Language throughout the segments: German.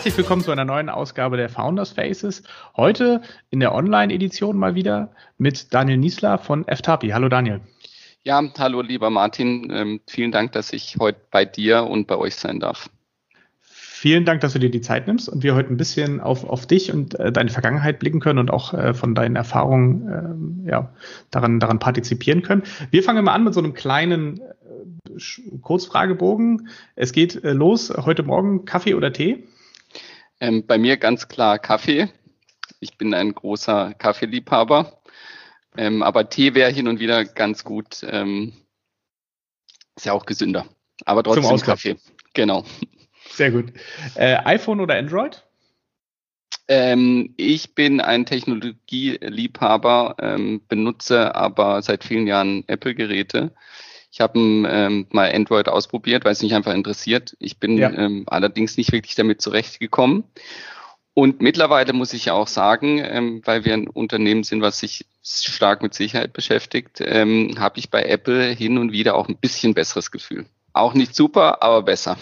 Herzlich willkommen zu einer neuen Ausgabe der Founders Faces. Heute in der Online-Edition mal wieder mit Daniel Niesler von FTAPI. Hallo Daniel. Ja, hallo lieber Martin. Ähm, vielen Dank, dass ich heute bei dir und bei euch sein darf. Vielen Dank, dass du dir die Zeit nimmst und wir heute ein bisschen auf, auf dich und äh, deine Vergangenheit blicken können und auch äh, von deinen Erfahrungen äh, ja, daran, daran partizipieren können. Wir fangen mal an mit so einem kleinen äh, Kurzfragebogen. Es geht los heute Morgen Kaffee oder Tee? Ähm, bei mir ganz klar Kaffee. Ich bin ein großer Kaffeeliebhaber. Ähm, aber Tee wäre hin und wieder ganz gut. Ähm, ist ja auch gesünder. Aber trotzdem Kaffee. Genau. Sehr gut. Äh, iPhone oder Android? Ähm, ich bin ein Technologieliebhaber, ähm, benutze aber seit vielen Jahren Apple-Geräte. Ich habe ähm, mal Android ausprobiert, weil es mich einfach interessiert. Ich bin ja. ähm, allerdings nicht wirklich damit zurechtgekommen. Und mittlerweile muss ich auch sagen, ähm, weil wir ein Unternehmen sind, was sich stark mit Sicherheit beschäftigt, ähm, habe ich bei Apple hin und wieder auch ein bisschen besseres Gefühl. Auch nicht super, aber besser.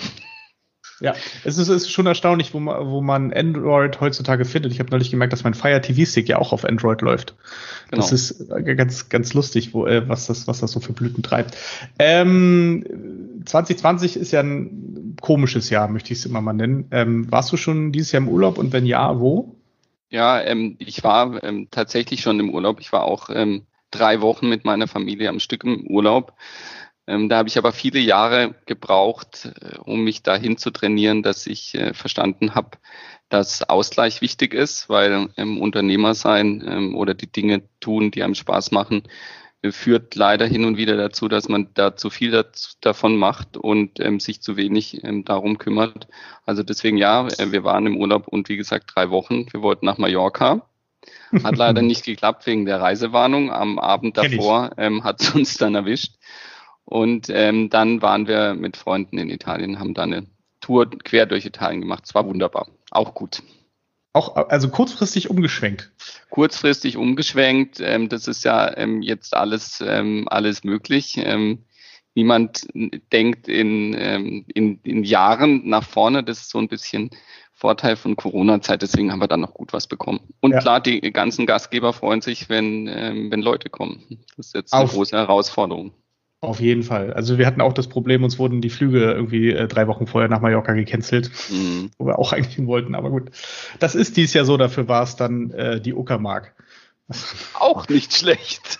Ja, es ist, ist schon erstaunlich, wo man, wo man Android heutzutage findet. Ich habe neulich gemerkt, dass mein Fire TV Stick ja auch auf Android läuft. Genau. Das ist äh, ganz, ganz lustig, wo, äh, was, das, was das so für Blüten treibt. Ähm, 2020 ist ja ein komisches Jahr, möchte ich es immer mal nennen. Ähm, warst du schon dieses Jahr im Urlaub und wenn ja, wo? Ja, ähm, ich war ähm, tatsächlich schon im Urlaub. Ich war auch ähm, drei Wochen mit meiner Familie am Stück im Urlaub. Ähm, da habe ich aber viele Jahre gebraucht, äh, um mich dahin zu trainieren, dass ich äh, verstanden habe, dass Ausgleich wichtig ist, weil ähm, Unternehmer sein ähm, oder die Dinge tun, die einem Spaß machen, äh, führt leider hin und wieder dazu, dass man da zu viel dazu, davon macht und ähm, sich zu wenig ähm, darum kümmert. Also deswegen ja, äh, wir waren im Urlaub und wie gesagt drei Wochen. Wir wollten nach Mallorca. Hat leider nicht geklappt wegen der Reisewarnung. Am Abend davor ähm, hat es uns dann erwischt. Und ähm, dann waren wir mit Freunden in Italien, haben da eine Tour quer durch Italien gemacht. Es war wunderbar. Auch gut. Auch, also kurzfristig umgeschwenkt. Kurzfristig umgeschwenkt. Ähm, das ist ja ähm, jetzt alles, ähm, alles möglich. Ähm, niemand denkt in, ähm, in, in Jahren nach vorne. Das ist so ein bisschen Vorteil von Corona-Zeit. Deswegen haben wir dann noch gut was bekommen. Und ja. klar, die ganzen Gastgeber freuen sich, wenn, ähm, wenn Leute kommen. Das ist jetzt eine Auf. große Herausforderung. Auf jeden Fall. Also wir hatten auch das Problem, uns wurden die Flüge irgendwie äh, drei Wochen vorher nach Mallorca gecancelt, mhm. wo wir auch eigentlich hin wollten. Aber gut, das ist dies Jahr so. Dafür war es dann äh, die Uckermark. Auch nicht schlecht.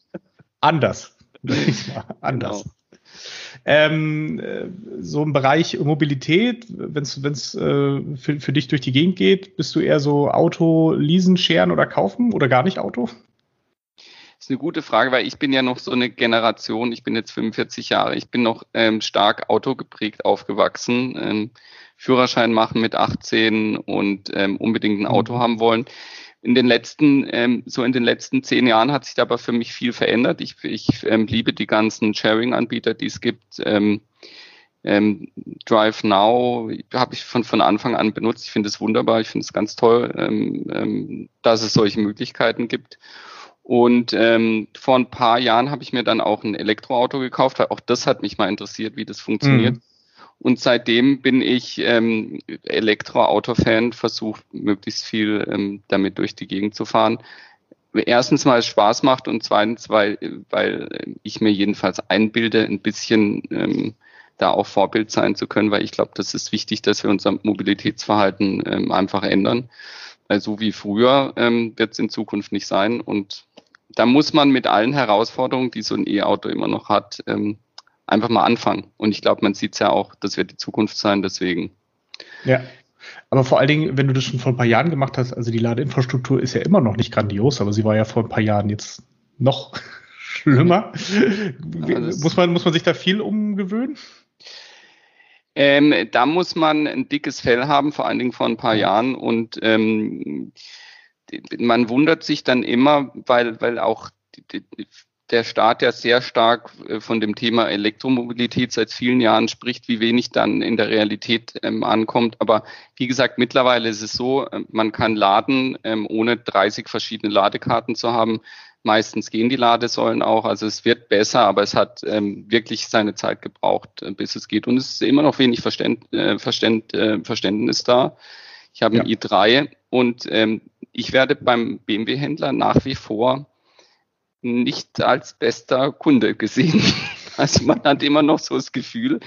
Anders. Anders. Genau. Ähm, äh, so im Bereich Mobilität, wenn es äh, für, für dich durch die Gegend geht, bist du eher so Auto leasen, scheren oder kaufen oder gar nicht Auto? Ist eine gute Frage, weil ich bin ja noch so eine Generation, ich bin jetzt 45 Jahre, ich bin noch ähm, stark autogeprägt aufgewachsen, ähm, Führerschein machen mit 18 und ähm, unbedingt ein Auto mhm. haben wollen. In den letzten, ähm, so in den letzten zehn Jahren hat sich aber für mich viel verändert. Ich, ich ähm, liebe die ganzen Sharing-Anbieter, die es gibt. Ähm, ähm, Drive Now habe ich von, von Anfang an benutzt. Ich finde es wunderbar, ich finde es ganz toll, ähm, ähm, dass es solche Möglichkeiten gibt. Und ähm, vor ein paar Jahren habe ich mir dann auch ein Elektroauto gekauft, weil auch das hat mich mal interessiert, wie das funktioniert. Mhm. Und seitdem bin ich ähm, Elektroauto-Fan, versuche möglichst viel ähm, damit durch die Gegend zu fahren. Erstens, weil es Spaß macht und zweitens, weil, weil ich mir jedenfalls einbilde, ein bisschen ähm, da auch Vorbild sein zu können, weil ich glaube, das ist wichtig, dass wir unser Mobilitätsverhalten ähm, einfach ändern. Weil so wie früher ähm, wird es in Zukunft nicht sein und da muss man mit allen Herausforderungen, die so ein E-Auto immer noch hat, ähm, einfach mal anfangen. Und ich glaube, man sieht es ja auch, das wird die Zukunft sein, deswegen. Ja. Aber vor allen Dingen, wenn du das schon vor ein paar Jahren gemacht hast, also die Ladeinfrastruktur ist ja immer noch nicht grandios, aber sie war ja vor ein paar Jahren jetzt noch schlimmer. Ja, muss, man, muss man sich da viel umgewöhnen? Ähm, da muss man ein dickes Fell haben, vor allen Dingen vor ein paar Jahren. Und ähm, man wundert sich dann immer, weil, weil auch die, die, der Staat ja sehr stark äh, von dem Thema Elektromobilität seit vielen Jahren spricht, wie wenig dann in der Realität ähm, ankommt. Aber wie gesagt, mittlerweile ist es so, äh, man kann laden, ähm, ohne 30 verschiedene Ladekarten zu haben. Meistens gehen die Ladesäulen auch. Also es wird besser, aber es hat ähm, wirklich seine Zeit gebraucht, äh, bis es geht. Und es ist immer noch wenig Verständ, äh, Verständ, äh, Verständnis da. Ich habe ja. ein i3 und ähm, ich werde beim BMW-Händler nach wie vor nicht als bester Kunde gesehen. Also man hat immer noch so das Gefühl,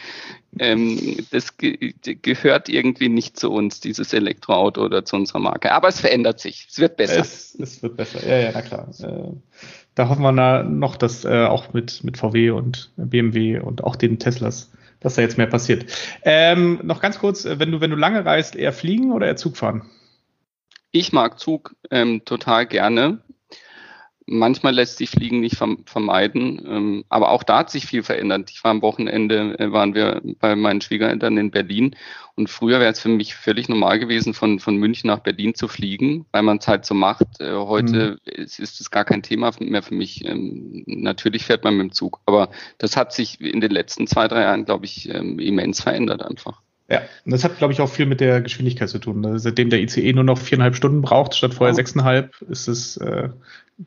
ähm, das ge gehört irgendwie nicht zu uns, dieses Elektroauto oder zu unserer Marke. Aber es verändert sich. Es wird besser. Es, es wird besser, ja, ja, na klar. Äh, da hoffen wir noch, dass äh, auch mit, mit VW und BMW und auch den Teslas, dass da jetzt mehr passiert. Ähm, noch ganz kurz, wenn du, wenn du lange reist, eher fliegen oder eher Zug fahren? Ich mag Zug ähm, total gerne. Manchmal lässt sich Fliegen nicht vermeiden, ähm, aber auch da hat sich viel verändert. Ich war am Wochenende, äh, waren wir bei meinen Schwiegereltern in Berlin und früher wäre es für mich völlig normal gewesen, von, von München nach Berlin zu fliegen, weil man es halt so macht. Äh, heute mhm. ist, ist es gar kein Thema mehr für mich. Ähm, natürlich fährt man mit dem Zug, aber das hat sich in den letzten zwei, drei Jahren, glaube ich, ähm, immens verändert einfach. Ja, das hat, glaube ich, auch viel mit der Geschwindigkeit zu tun. Ne? Seitdem der ICE nur noch viereinhalb Stunden braucht, statt vorher sechseinhalb, ist es, äh,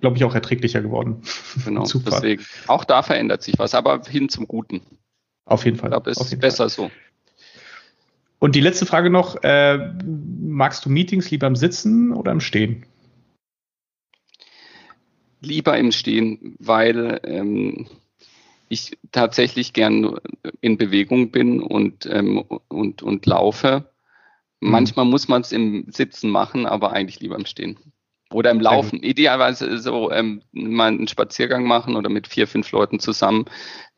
glaube ich, auch erträglicher geworden. Genau, deswegen. Auch da verändert sich was, aber hin zum Guten. Auf jeden Fall. Ich glaube, es ist besser Fall. so. Und die letzte Frage noch, äh, magst du Meetings lieber im Sitzen oder im Stehen? Lieber im Stehen, weil ähm, ich tatsächlich gern in Bewegung bin und, ähm, und, und laufe. Mhm. Manchmal muss man es im Sitzen machen, aber eigentlich lieber im Stehen. Oder im Laufen. Idealerweise so ähm, mal einen Spaziergang machen oder mit vier, fünf Leuten zusammen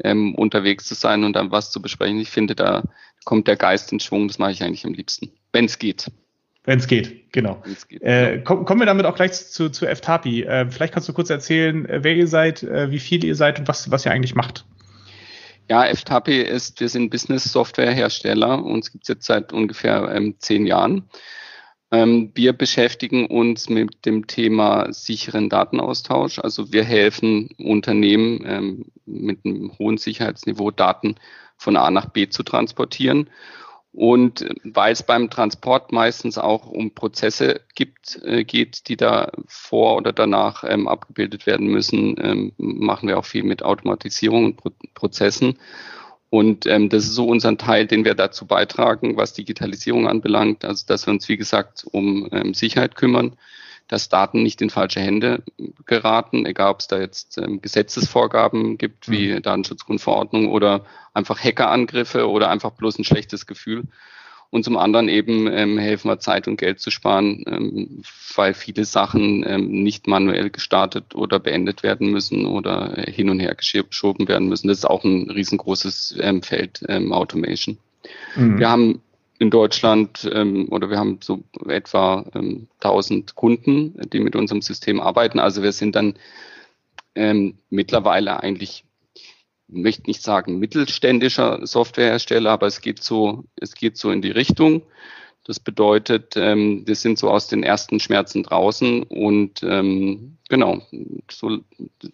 ähm, unterwegs zu sein und dann was zu besprechen. Ich finde, da kommt der Geist in Schwung. Das mache ich eigentlich am liebsten, wenn es geht. Wenn es geht, genau. Geht, äh, genau. komm, kommen wir damit auch gleich zu, zu FTAPI. Äh, vielleicht kannst du kurz erzählen, äh, wer ihr seid, äh, wie viele ihr seid und was, was ihr eigentlich macht. Ja, FTAPI ist, wir sind Business-Software-Hersteller. Uns gibt es jetzt seit ungefähr ähm, zehn Jahren. Ähm, wir beschäftigen uns mit dem Thema sicheren Datenaustausch. Also wir helfen Unternehmen ähm, mit einem hohen Sicherheitsniveau Daten von A nach B zu transportieren. Und weil es beim Transport meistens auch um Prozesse gibt, äh, geht, die da vor oder danach ähm, abgebildet werden müssen, ähm, machen wir auch viel mit Automatisierung und Pro Prozessen. Und ähm, das ist so unser Teil, den wir dazu beitragen, was Digitalisierung anbelangt. Also dass wir uns, wie gesagt, um ähm, Sicherheit kümmern dass Daten nicht in falsche Hände geraten, egal ob es da jetzt ähm, Gesetzesvorgaben gibt wie mhm. Datenschutzgrundverordnung oder einfach Hackerangriffe oder einfach bloß ein schlechtes Gefühl. Und zum anderen eben ähm, helfen wir Zeit und Geld zu sparen, ähm, weil viele Sachen ähm, nicht manuell gestartet oder beendet werden müssen oder hin und her geschoben werden müssen. Das ist auch ein riesengroßes ähm, Feld ähm, Automation. Mhm. Wir haben in Deutschland ähm, oder wir haben so etwa ähm, 1000 Kunden, die mit unserem System arbeiten. Also wir sind dann ähm, mittlerweile eigentlich, möchte nicht sagen mittelständischer Softwarehersteller, aber es geht so, es geht so in die Richtung. Das bedeutet, ähm, wir sind so aus den ersten Schmerzen draußen und ähm, genau, so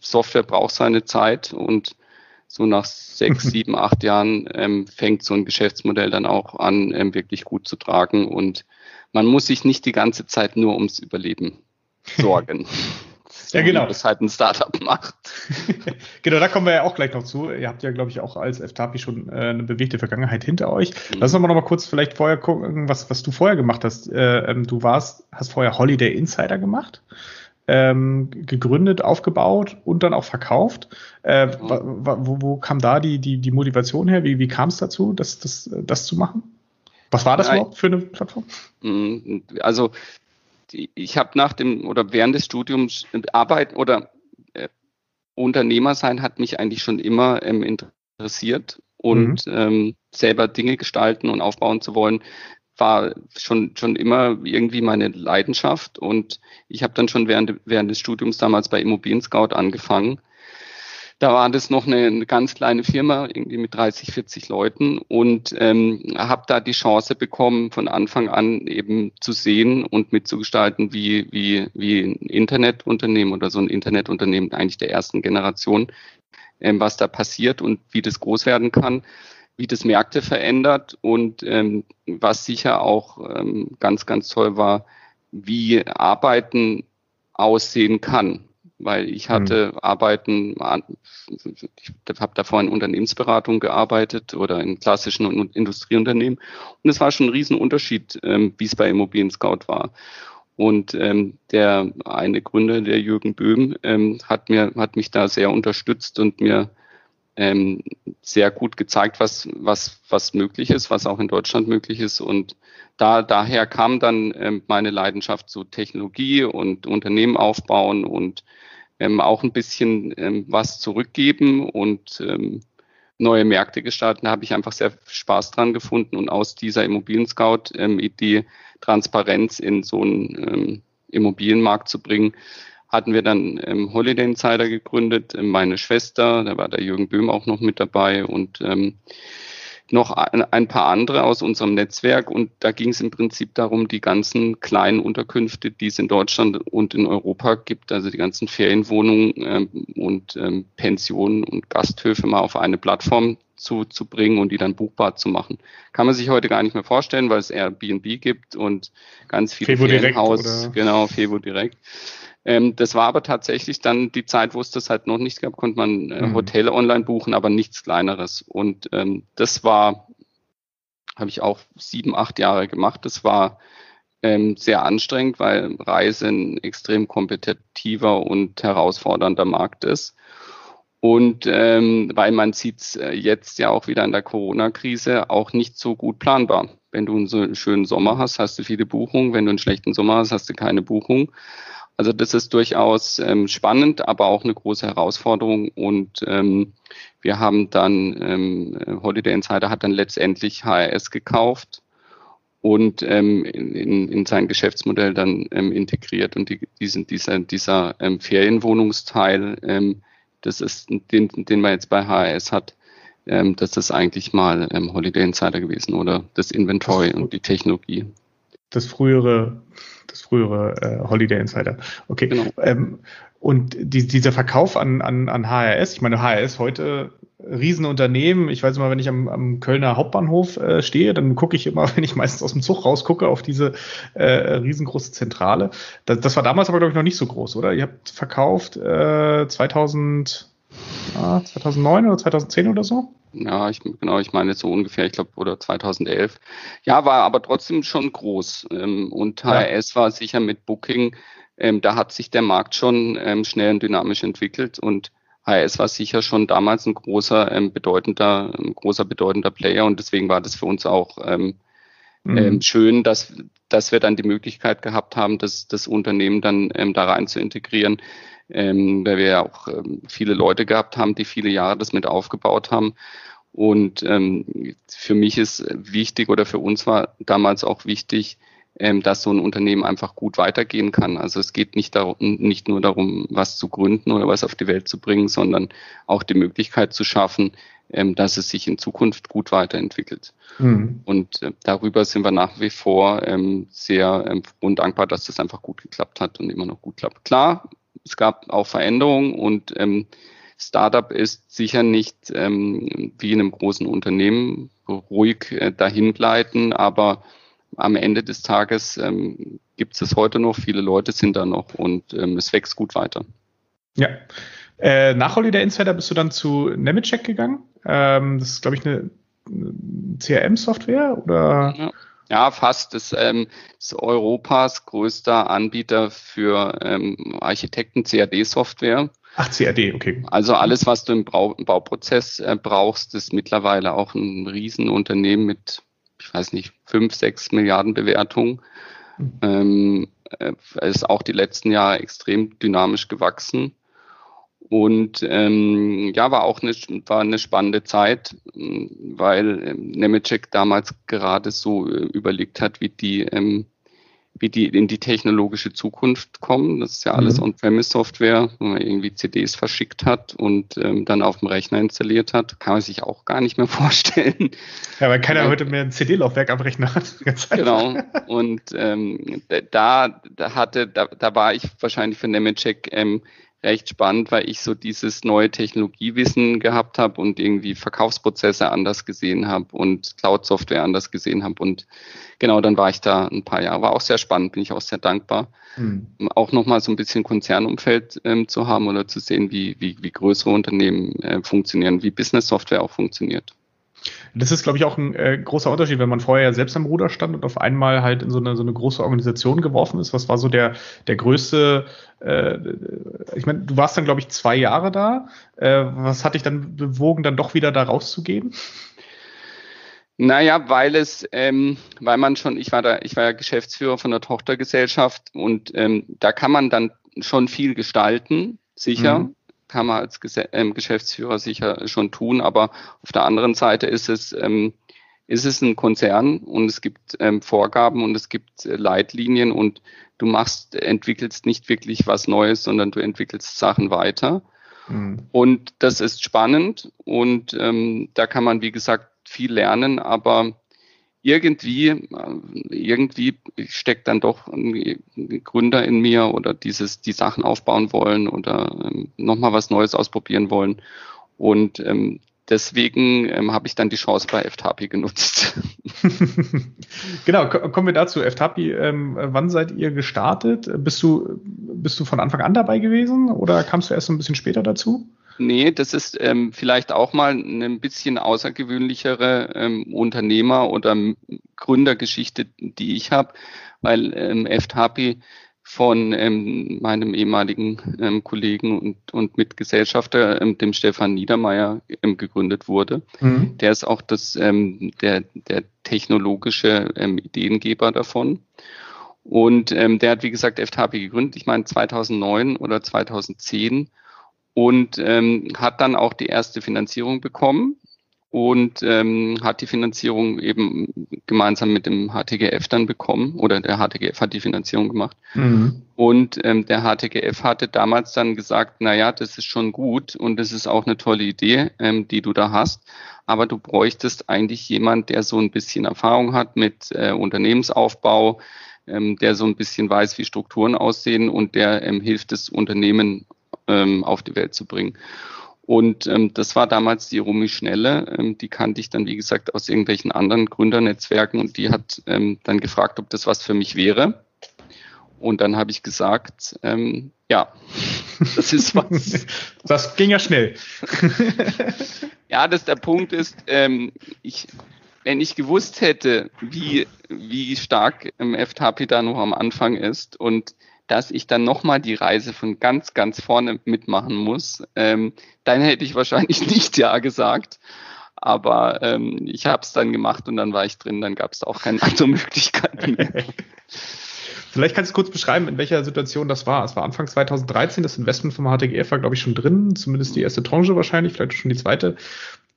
Software braucht seine Zeit und so nach sechs, sieben, acht Jahren ähm, fängt so ein Geschäftsmodell dann auch an, ähm, wirklich gut zu tragen. Und man muss sich nicht die ganze Zeit nur ums Überleben sorgen. so ja, genau. Wie das halt ein Startup macht. genau, da kommen wir ja auch gleich noch zu. Ihr habt ja, glaube ich, auch als FTAPI schon äh, eine bewegte Vergangenheit hinter euch. Mhm. Lass uns mal noch mal kurz vielleicht vorher gucken, was, was du vorher gemacht hast. Äh, ähm, du warst, hast vorher Holiday Insider gemacht ähm, gegründet, aufgebaut und dann auch verkauft. Äh, mhm. wo, wo kam da die, die, die Motivation her? Wie, wie kam es dazu, das, das, das zu machen? Was war das Nein. überhaupt für eine Plattform? Mhm. Also ich habe nach dem oder während des Studiums Arbeit oder äh, Unternehmer sein hat mich eigentlich schon immer ähm, interessiert und mhm. ähm, selber Dinge gestalten und aufbauen zu wollen, war schon, schon immer irgendwie meine Leidenschaft und ich habe dann schon während, während des Studiums damals bei Immobilien Scout angefangen. Da war das noch eine, eine ganz kleine Firma, irgendwie mit 30, 40 Leuten und ähm, habe da die Chance bekommen, von Anfang an eben zu sehen und mitzugestalten, wie, wie, wie ein Internetunternehmen oder so ein Internetunternehmen eigentlich der ersten Generation, ähm, was da passiert und wie das groß werden kann wie das Märkte verändert und ähm, was sicher auch ähm, ganz, ganz toll war, wie Arbeiten aussehen kann. Weil ich hatte mhm. Arbeiten, ich habe davor in Unternehmensberatung gearbeitet oder in klassischen Industrieunternehmen. Und es war schon ein Riesenunterschied, ähm, wie es bei Immobilien Scout war. Und ähm, der eine Gründer, der Jürgen Böhm, ähm, hat mir, hat mich da sehr unterstützt und mir ähm, sehr gut gezeigt, was, was, was möglich ist, was auch in Deutschland möglich ist. Und da, daher kam dann ähm, meine Leidenschaft zu Technologie und Unternehmen aufbauen und ähm, auch ein bisschen ähm, was zurückgeben und ähm, neue Märkte gestalten. Da habe ich einfach sehr Spaß dran gefunden und aus dieser Immobilien-Scout ähm, die Transparenz in so einen ähm, Immobilienmarkt zu bringen, hatten wir dann ähm, Holiday Insider gegründet, ähm, meine Schwester, da war der Jürgen Böhm auch noch mit dabei und ähm, noch ein, ein paar andere aus unserem Netzwerk und da ging es im Prinzip darum, die ganzen kleinen Unterkünfte, die es in Deutschland und in Europa gibt, also die ganzen Ferienwohnungen ähm, und ähm, Pensionen und Gasthöfe mal auf eine Plattform zu, zu bringen und die dann buchbar zu machen. Kann man sich heute gar nicht mehr vorstellen, weil es Airbnb gibt und ganz viele Ferienhaus, genau, Fevo direkt. Ähm, das war aber tatsächlich dann die Zeit, wo es das halt noch nicht gab, konnte man äh, mhm. Hotel online buchen, aber nichts kleineres. Und ähm, das war, habe ich auch sieben, acht Jahre gemacht. Das war ähm, sehr anstrengend, weil Reise ein extrem kompetitiver und herausfordernder Markt ist. Und ähm, weil man sieht äh, jetzt ja auch wieder in der Corona-Krise auch nicht so gut planbar. Wenn du einen so schönen Sommer hast, hast du viele Buchungen. Wenn du einen schlechten Sommer hast, hast du keine Buchung. Also das ist durchaus ähm, spannend, aber auch eine große Herausforderung. Und ähm, wir haben dann, ähm, Holiday Insider hat dann letztendlich HRS gekauft und ähm, in, in sein Geschäftsmodell dann ähm, integriert. Und die, diesen, dieser, dieser ähm, Ferienwohnungsteil, ähm, das ist den, den man jetzt bei HRS hat, ähm, das ist eigentlich mal ähm, Holiday Insider gewesen oder das Inventory und die Technologie. Das frühere das frühere äh, Holiday Insider. Okay. Genau. Ähm, und die, dieser Verkauf an, an, an HRS, ich meine, HRS heute Riesenunternehmen. Ich weiß immer, wenn ich am, am Kölner Hauptbahnhof äh, stehe, dann gucke ich immer, wenn ich meistens aus dem Zug rausgucke, auf diese äh, riesengroße Zentrale. Das, das war damals aber, glaube ich, noch nicht so groß, oder? Ihr habt verkauft äh, 2000, ah, 2009 oder 2010 oder so? Ja, ich, genau, ich meine so ungefähr, ich glaube, oder 2011. Ja, war aber trotzdem schon groß. Ähm, und HRS ja. war sicher mit Booking, ähm, da hat sich der Markt schon ähm, schnell und dynamisch entwickelt und HRS war sicher schon damals ein großer, ähm, bedeutender, ein großer, bedeutender Player und deswegen war das für uns auch mhm. schön, dass, dass wir dann die Möglichkeit gehabt haben, das, das Unternehmen dann da rein zu integrieren ähm, weil wir ja auch ähm, viele Leute gehabt haben, die viele Jahre das mit aufgebaut haben. Und ähm, für mich ist wichtig oder für uns war damals auch wichtig, ähm, dass so ein Unternehmen einfach gut weitergehen kann. Also es geht nicht, darum, nicht nur darum, was zu gründen oder was auf die Welt zu bringen, sondern auch die Möglichkeit zu schaffen, ähm, dass es sich in Zukunft gut weiterentwickelt. Mhm. Und äh, darüber sind wir nach wie vor ähm, sehr ähm, und dankbar, dass das einfach gut geklappt hat und immer noch gut klappt. Klar, es gab auch Veränderungen und ähm, Startup ist sicher nicht ähm, wie in einem großen Unternehmen ruhig äh, dahin gleiten, aber am Ende des Tages ähm, gibt es heute noch, viele Leute sind da noch und ähm, es wächst gut weiter. Ja. Äh, nach Holiday Insider bist du dann zu Nemetschek gegangen. Ähm, das ist, glaube ich, eine CRM-Software oder? Ja. Ja, fast. Das ähm, ist Europas größter Anbieter für ähm, Architekten CAD-Software. Ach, CAD, okay. Also alles, was du im Bau Bauprozess äh, brauchst, ist mittlerweile auch ein Riesenunternehmen mit, ich weiß nicht, fünf, sechs Milliarden Bewertungen. Mhm. Ähm, äh, ist auch die letzten Jahre extrem dynamisch gewachsen. Und ähm, ja, war auch eine, war eine spannende Zeit, weil ähm, Nemetschek damals gerade so äh, überlegt hat, wie die ähm, wie die in die technologische Zukunft kommen. Das ist ja alles mhm. On-Premise-Software, wo man irgendwie CDs verschickt hat und ähm, dann auf dem Rechner installiert hat. Kann man sich auch gar nicht mehr vorstellen. Ja, weil keiner ja. heute mehr ein CD-Laufwerk am Rechner hat. genau. Und ähm, da, da hatte, da, da war ich wahrscheinlich für Nemetschek ähm, recht spannend, weil ich so dieses neue Technologiewissen gehabt habe und irgendwie Verkaufsprozesse anders gesehen habe und Cloud-Software anders gesehen habe. Und genau, dann war ich da ein paar Jahre. War auch sehr spannend, bin ich auch sehr dankbar. Mhm. Auch nochmal so ein bisschen Konzernumfeld ähm, zu haben oder zu sehen, wie, wie, wie größere Unternehmen äh, funktionieren, wie Business-Software auch funktioniert. Das ist, glaube ich, auch ein äh, großer Unterschied, wenn man vorher ja selbst am Ruder stand und auf einmal halt in so eine, so eine große Organisation geworfen ist. Was war so der, der größte, äh, ich meine, du warst dann, glaube ich, zwei Jahre da. Äh, was hat dich dann bewogen, dann doch wieder da rauszugehen? Naja, weil es, ähm, weil man schon, ich war da, ich war ja Geschäftsführer von der Tochtergesellschaft und ähm, da kann man dann schon viel gestalten, sicher. Mhm kann man als ähm, Geschäftsführer sicher schon tun, aber auf der anderen Seite ist es, ähm, ist es ein Konzern und es gibt ähm, Vorgaben und es gibt äh, Leitlinien und du machst, entwickelst nicht wirklich was Neues, sondern du entwickelst Sachen weiter. Mhm. Und das ist spannend und da kann man, wie gesagt, viel lernen, aber irgendwie, äh, irgendwie steckt dann doch ein Gründer in mir oder dieses, die Sachen aufbauen wollen oder ähm, nochmal was Neues ausprobieren wollen. Und ähm, deswegen ähm, habe ich dann die Chance bei FTAPI genutzt. genau, kommen wir dazu. FTAPI, ähm, wann seid ihr gestartet? Bist du, bist du von Anfang an dabei gewesen oder kamst du erst ein bisschen später dazu? Nee, das ist ähm, vielleicht auch mal ein bisschen außergewöhnlichere ähm, Unternehmer- oder Gründergeschichte, die ich habe, weil ähm, FTHP von ähm, meinem ehemaligen ähm, Kollegen und, und Mitgesellschafter, ähm, dem Stefan Niedermeyer, ähm, gegründet wurde. Mhm. Der ist auch das, ähm, der, der technologische ähm, Ideengeber davon. Und ähm, der hat, wie gesagt, FTHP gegründet, ich meine 2009 oder 2010 und ähm, hat dann auch die erste Finanzierung bekommen und ähm, hat die Finanzierung eben gemeinsam mit dem HTGF dann bekommen oder der HTGF hat die Finanzierung gemacht. Mhm. Und ähm, der HTGF hatte damals dann gesagt, na ja, das ist schon gut und das ist auch eine tolle Idee, ähm, die du da hast, aber du bräuchtest eigentlich jemand, der so ein bisschen Erfahrung hat mit äh, Unternehmensaufbau, ähm, der so ein bisschen weiß, wie Strukturen aussehen und der ähm, hilft, das Unternehmen ähm, auf die Welt zu bringen. Und ähm, das war damals die Rumi Schnelle, ähm, die kannte ich dann, wie gesagt, aus irgendwelchen anderen Gründernetzwerken und die hat ähm, dann gefragt, ob das was für mich wäre. Und dann habe ich gesagt, ähm, ja, das ist was. Das ging ja schnell. ja, das der Punkt ist, ähm, ich, wenn ich gewusst hätte, wie, wie stark ähm, FTP da noch am Anfang ist und dass ich dann nochmal die Reise von ganz, ganz vorne mitmachen muss, ähm, dann hätte ich wahrscheinlich nicht Ja gesagt. Aber ähm, ich habe es dann gemacht und dann war ich drin, dann gab es auch keine andere Möglichkeit mehr. Vielleicht kannst du kurz beschreiben, in welcher Situation das war. Es war Anfang 2013, das Investment vom HTGF war, glaube ich, schon drin, zumindest die erste Tranche wahrscheinlich, vielleicht schon die zweite.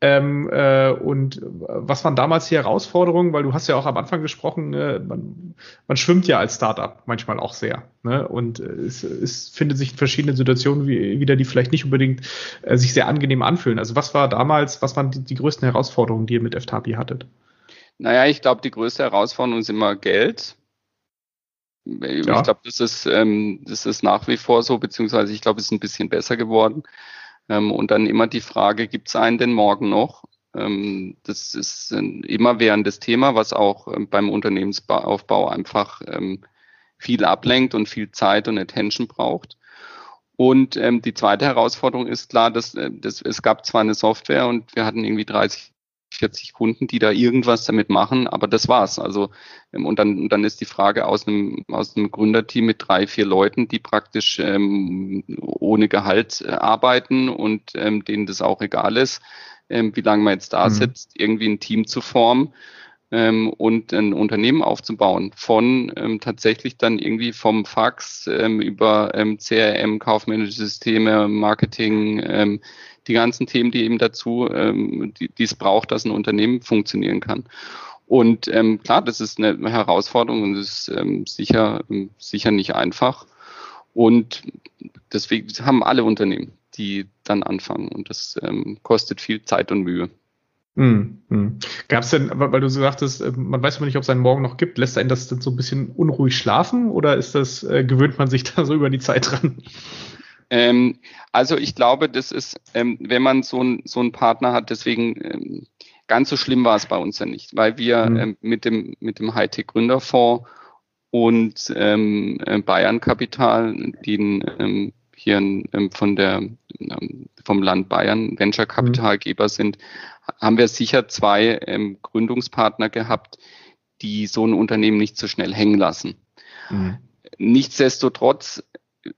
Ähm, äh, und was waren damals die Herausforderungen? Weil du hast ja auch am Anfang gesprochen, äh, man, man schwimmt ja als Startup manchmal auch sehr. Ne? Und äh, es, es findet sich in verschiedenen Situationen wie, wieder, die vielleicht nicht unbedingt äh, sich sehr angenehm anfühlen. Also was war damals, was waren die, die größten Herausforderungen, die ihr mit FTAPI hattet? Naja, ich glaube, die größte Herausforderung ist immer Geld. Ich ja. glaube, das ist, ähm, das ist nach wie vor so, beziehungsweise ich glaube, es ist ein bisschen besser geworden. Ähm, und dann immer die Frage, gibt es einen denn morgen noch? Ähm, das ist ein immerwährendes Thema, was auch ähm, beim Unternehmensaufbau einfach ähm, viel ablenkt und viel Zeit und Attention braucht. Und ähm, die zweite Herausforderung ist klar, dass, äh, dass es gab zwar eine Software und wir hatten irgendwie 30 40 Kunden, die da irgendwas damit machen, aber das war's. Also ähm, und dann dann ist die Frage aus einem aus einem Gründerteam mit drei vier Leuten, die praktisch ähm, ohne Gehalt äh, arbeiten und ähm, denen das auch egal ist, ähm, wie lange man jetzt da mhm. sitzt, irgendwie ein Team zu formen ähm, und ein Unternehmen aufzubauen. Von ähm, tatsächlich dann irgendwie vom Fax ähm, über ähm, CRM, kaufmännische Systeme, Marketing, ähm, die ganzen Themen, die eben dazu, ähm, die, es braucht, dass ein Unternehmen funktionieren kann. Und ähm, klar, das ist eine Herausforderung und ist ähm, sicher, sicher nicht einfach. Und deswegen haben alle Unternehmen, die dann anfangen. Und das ähm, kostet viel Zeit und Mühe. Hm, hm. Gab es denn, weil du so sagtest, äh, man weiß immer nicht, ob es einen Morgen noch gibt, lässt einen das denn so ein bisschen unruhig schlafen oder ist das, äh, gewöhnt man sich da so über die Zeit dran? Ähm, also ich glaube, das ist, ähm, wenn man so, ein, so einen Partner hat, deswegen ähm, ganz so schlimm war es bei uns ja nicht, weil wir mhm. ähm, mit dem, mit dem Hightech Gründerfonds und ähm, äh, Bayern Kapital, den ähm, hier von der, vom Land Bayern Venture Kapitalgeber mhm. sind, haben wir sicher zwei Gründungspartner gehabt, die so ein Unternehmen nicht so schnell hängen lassen. Mhm. Nichtsdestotrotz,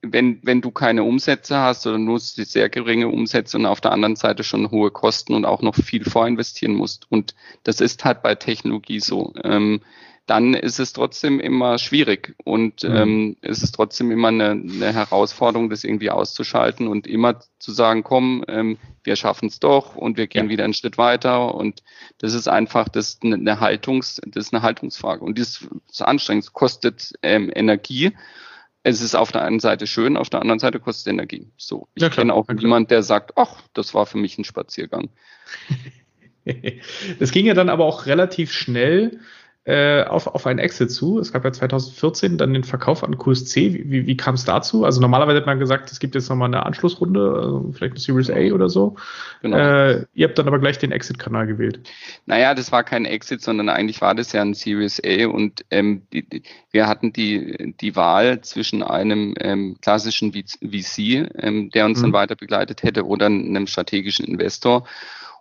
wenn, wenn du keine Umsätze hast oder nur sehr geringe Umsätze und auf der anderen Seite schon hohe Kosten und auch noch viel vorinvestieren musst, und das ist halt bei Technologie so, ähm, dann ist es trotzdem immer schwierig und mhm. ähm, es ist trotzdem immer eine, eine, Herausforderung, das irgendwie auszuschalten und immer zu sagen, komm, ähm, wir schaffen es doch und wir gehen ja. wieder einen Schritt weiter und das ist einfach das eine Haltungs, das ist eine Haltungsfrage und das ist anstrengend, kostet ähm, Energie. Es ist auf der einen Seite schön, auf der anderen Seite kostet Energie. So, ich ja, kenne auch niemand, der sagt, ach, das war für mich ein Spaziergang. das ging ja dann aber auch relativ schnell äh, auf, auf einen Exit zu. Es gab ja 2014 dann den Verkauf an QSC. Wie, wie, wie kam es dazu? Also normalerweise hat man gesagt, es gibt jetzt nochmal eine Anschlussrunde, also vielleicht eine Series A oder so. Genau. Äh, ihr habt dann aber gleich den Exit-Kanal gewählt. Naja, das war kein Exit, sondern eigentlich war das ja ein Series A und ähm, die, die, wir hatten die, die Wahl zwischen einem ähm, klassischen VC, ähm, der uns mhm. dann weiter begleitet hätte, oder einem strategischen Investor.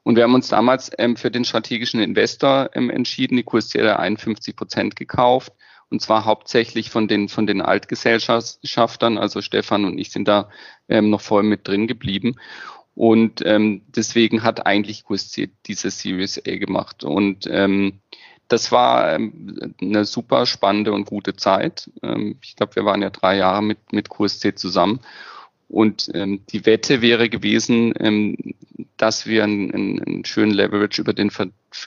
Und wir haben uns damals ähm, für den strategischen Investor ähm, entschieden, die hat 51 Prozent gekauft. Und zwar hauptsächlich von den, von den Altgesellschaftern, also Stefan und ich sind da ähm, noch voll mit drin geblieben. Und ähm, deswegen hat eigentlich QSC diese Series A gemacht. Und ähm, das war ähm, eine super spannende und gute Zeit. Ähm, ich glaube, wir waren ja drei Jahre mit, mit QSC zusammen. Und ähm, die Wette wäre gewesen, ähm, dass wir einen, einen schönen Leverage über den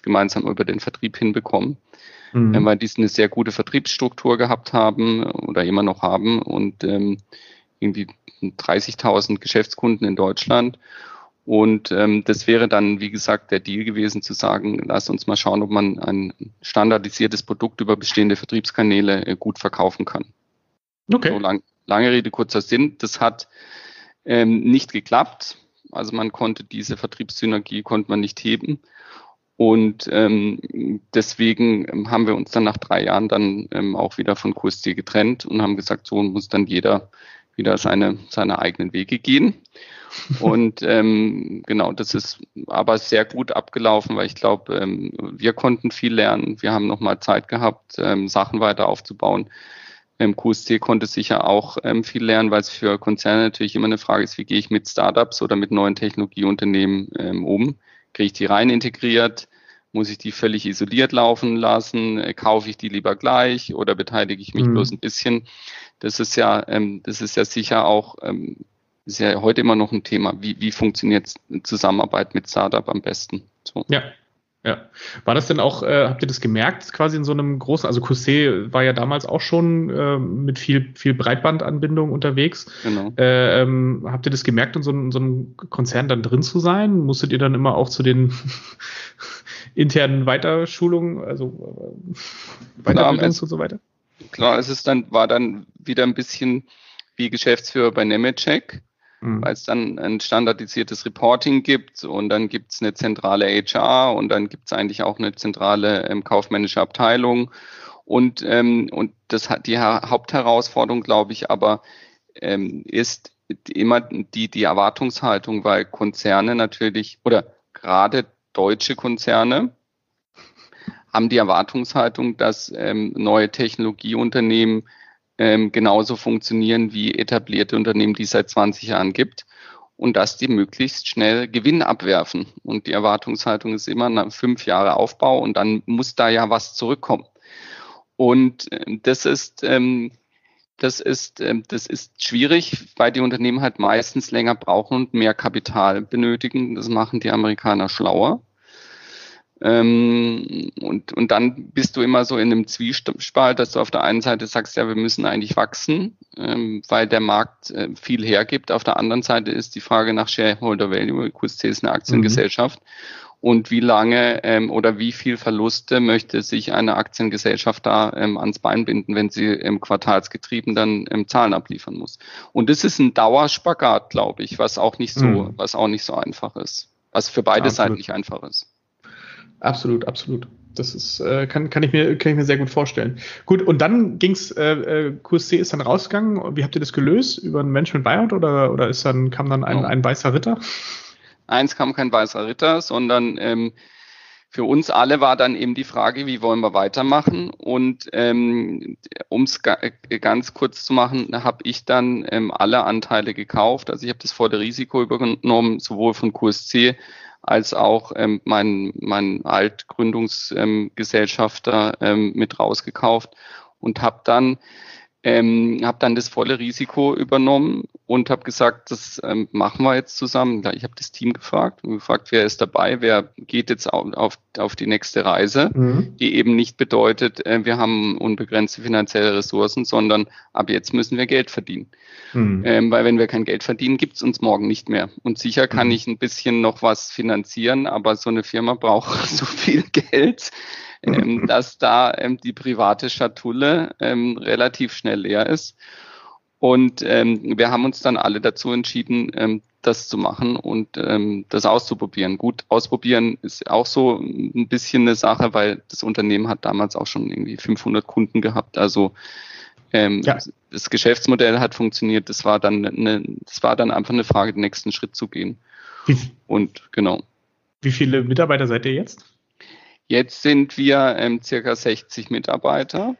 gemeinsam über den Vertrieb hinbekommen, mhm. weil die eine sehr gute Vertriebsstruktur gehabt haben oder immer noch haben und ähm, irgendwie 30.000 Geschäftskunden in Deutschland. Und ähm, das wäre dann, wie gesagt, der Deal gewesen zu sagen, lass uns mal schauen, ob man ein standardisiertes Produkt über bestehende Vertriebskanäle äh, gut verkaufen kann. Okay. So lang, lange Rede, kurzer Sinn. Das hat ähm, nicht geklappt. Also man konnte diese Vertriebssynergie konnte man nicht heben. Und ähm, deswegen haben wir uns dann nach drei Jahren dann ähm, auch wieder von QST getrennt und haben gesagt, so muss dann jeder wieder seine, seine eigenen Wege gehen. Und ähm, genau, das ist aber sehr gut abgelaufen, weil ich glaube, ähm, wir konnten viel lernen. Wir haben nochmal Zeit gehabt, ähm, Sachen weiter aufzubauen. Ähm, QST konnte sicher auch ähm, viel lernen, weil es für Konzerne natürlich immer eine Frage ist, wie gehe ich mit Startups oder mit neuen Technologieunternehmen ähm, um? Kriege ich die rein integriert? Muss ich die völlig isoliert laufen lassen? Äh, kaufe ich die lieber gleich oder beteilige ich mich mhm. bloß ein bisschen? Das ist ja, ähm, das ist ja sicher auch, ähm, ist ja heute immer noch ein Thema. Wie, wie funktioniert Zusammenarbeit mit Startup am besten? So. Ja, ja. War das denn auch, äh, habt ihr das gemerkt, quasi in so einem großen, also QC war ja damals auch schon äh, mit viel, viel Breitbandanbindung unterwegs. Genau. Äh, ähm, habt ihr das gemerkt, in so, in so, einem Konzern dann drin zu sein? Musstet ihr dann immer auch zu den internen Weiterschulungen, also äh, Weiterbildungs und so weiter? Klar, es ist dann, war dann wieder ein bisschen wie Geschäftsführer bei Nemetschek mhm. weil es dann ein standardisiertes Reporting gibt und dann gibt es eine zentrale HR und dann gibt es eigentlich auch eine zentrale ähm, kaufmännische Abteilung. Und, ähm, und das hat die Hauptherausforderung, glaube ich, aber ähm, ist immer die, die Erwartungshaltung, weil Konzerne natürlich oder gerade deutsche Konzerne haben die Erwartungshaltung, dass ähm, neue Technologieunternehmen ähm, genauso funktionieren wie etablierte Unternehmen, die es seit 20 Jahren gibt und dass die möglichst schnell Gewinn abwerfen. Und die Erwartungshaltung ist immer nach fünf Jahre Aufbau und dann muss da ja was zurückkommen. Und äh, das ist, ähm, das ist, ähm, das ist schwierig, weil die Unternehmen halt meistens länger brauchen und mehr Kapital benötigen. Das machen die Amerikaner schlauer. Ähm, und, und dann bist du immer so in einem Zwiespalt, dass du auf der einen Seite sagst, ja, wir müssen eigentlich wachsen, ähm, weil der Markt äh, viel hergibt. Auf der anderen Seite ist die Frage nach Shareholder Value. QSC ist eine Aktiengesellschaft. Mhm. Und wie lange ähm, oder wie viel Verluste möchte sich eine Aktiengesellschaft da ähm, ans Bein binden, wenn sie im quartalsgetrieben dann ähm, Zahlen abliefern muss? Und das ist ein Dauerspagat, glaube ich, was auch nicht so, mhm. was auch nicht so einfach ist, was für beide Seiten nicht einfach ist. Absolut, absolut. Das ist, äh, kann, kann, ich mir, kann ich mir sehr gut vorstellen. Gut, und dann ging's, äh, äh QSC ist dann rausgegangen. Wie habt ihr das gelöst? Über ein Management Buyout oder, oder ist dann, kam dann ein, oh. ein weißer Ritter? Eins kam kein weißer Ritter, sondern ähm, für uns alle war dann eben die Frage, wie wollen wir weitermachen? Und ähm, um es ga, ganz kurz zu machen, habe ich dann ähm, alle Anteile gekauft. Also ich habe das vor der Risiko übernommen, sowohl von QSC als auch ähm, mein, mein Altgründungsgesellschafter ähm, mit rausgekauft und habe dann ähm, habe dann das volle Risiko übernommen und habe gesagt, das ähm, machen wir jetzt zusammen. Ich habe das Team gefragt und gefragt, wer ist dabei, wer geht jetzt auf, auf, auf die nächste Reise, mhm. die eben nicht bedeutet, äh, wir haben unbegrenzte finanzielle Ressourcen, sondern ab jetzt müssen wir Geld verdienen. Mhm. Ähm, weil wenn wir kein Geld verdienen, gibt's uns morgen nicht mehr. Und sicher kann mhm. ich ein bisschen noch was finanzieren, aber so eine Firma braucht so viel Geld ähm, dass da ähm, die private Schatulle ähm, relativ schnell leer ist. Und ähm, wir haben uns dann alle dazu entschieden, ähm, das zu machen und ähm, das auszuprobieren. Gut, ausprobieren ist auch so ein bisschen eine Sache, weil das Unternehmen hat damals auch schon irgendwie 500 Kunden gehabt. Also ähm, ja. das Geschäftsmodell hat funktioniert. Das war dann eine, das war dann einfach eine Frage, den nächsten Schritt zu gehen. Und genau. Wie viele Mitarbeiter seid ihr jetzt? Jetzt sind wir ähm, circa 60 Mitarbeiter.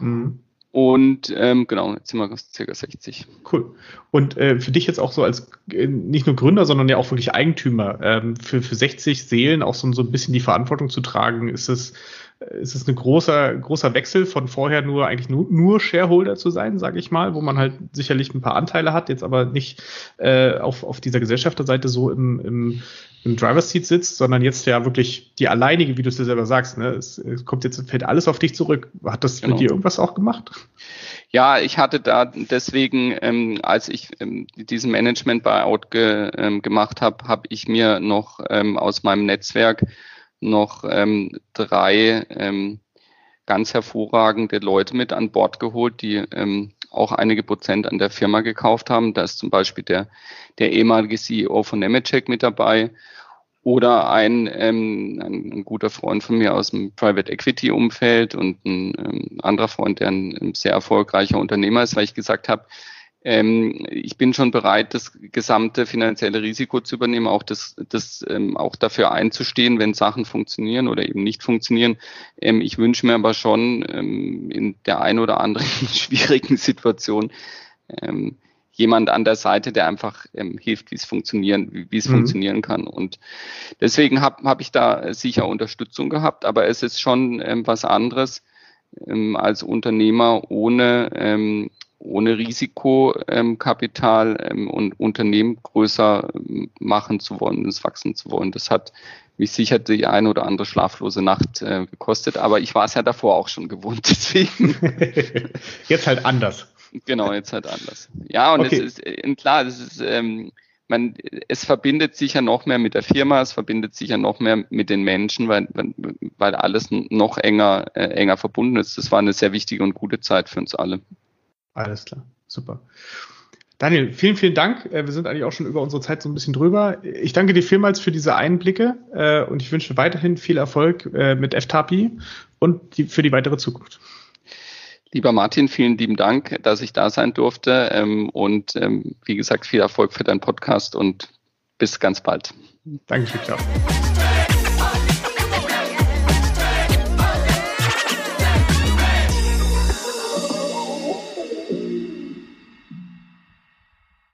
Mhm. Und ähm, genau, jetzt sind wir circa 60. Cool. Und äh, für dich jetzt auch so als äh, nicht nur Gründer, sondern ja auch wirklich Eigentümer, ähm, für, für 60 Seelen auch so, so ein bisschen die Verantwortung zu tragen, ist es es ist ein großer, großer Wechsel von vorher nur eigentlich nur, nur Shareholder zu sein, sage ich mal, wo man halt sicherlich ein paar Anteile hat, jetzt aber nicht äh, auf, auf dieser Gesellschafterseite so im, im, im Driver's Seat sitzt, sondern jetzt ja wirklich die alleinige, wie du es dir selber sagst. Ne? Es, es kommt jetzt, fällt alles auf dich zurück. Hat das genau. mit dir irgendwas auch gemacht? Ja, ich hatte da deswegen, ähm, als ich ähm, diesen Management Buyout ge, ähm, gemacht habe, habe ich mir noch ähm, aus meinem Netzwerk noch ähm, drei ähm, ganz hervorragende Leute mit an Bord geholt, die ähm, auch einige Prozent an der Firma gekauft haben. Da ist zum Beispiel der, der ehemalige CEO von Nemetschek mit dabei oder ein, ähm, ein, ein, guter Freund von mir aus dem Private Equity Umfeld und ein ähm, anderer Freund, der ein, ein sehr erfolgreicher Unternehmer ist, weil ich gesagt habe, ähm, ich bin schon bereit, das gesamte finanzielle Risiko zu übernehmen, auch das, das ähm, auch dafür einzustehen, wenn Sachen funktionieren oder eben nicht funktionieren. Ähm, ich wünsche mir aber schon ähm, in der einen oder anderen schwierigen Situation ähm, jemand an der Seite, der einfach ähm, hilft, wie es funktionieren, wie, es mhm. funktionieren kann. Und deswegen habe hab ich da sicher Unterstützung gehabt, aber es ist schon was anderes als Unternehmer ohne ohne Risikokapital ähm, und Unternehmen größer ähm, machen zu wollen, es wachsen zu wollen. Das hat mich sicher die eine oder andere schlaflose Nacht äh, gekostet, aber ich war es ja davor auch schon gewohnt, deswegen. jetzt halt anders. Genau, jetzt halt anders. Ja, und okay. es ist äh, klar, es ist, ähm, man, es verbindet sich ja noch mehr mit der Firma, es verbindet sich ja noch mehr mit den Menschen, weil, weil alles noch enger, äh, enger verbunden ist. Das war eine sehr wichtige und gute Zeit für uns alle. Alles klar, super. Daniel, vielen, vielen Dank. Äh, wir sind eigentlich auch schon über unsere Zeit so ein bisschen drüber. Ich danke dir vielmals für diese Einblicke äh, und ich wünsche weiterhin viel Erfolg äh, mit FTAPI und für die weitere Zukunft. Lieber Martin, vielen lieben Dank, dass ich da sein durfte ähm, und ähm, wie gesagt, viel Erfolg für deinen Podcast und bis ganz bald. Danke, ciao.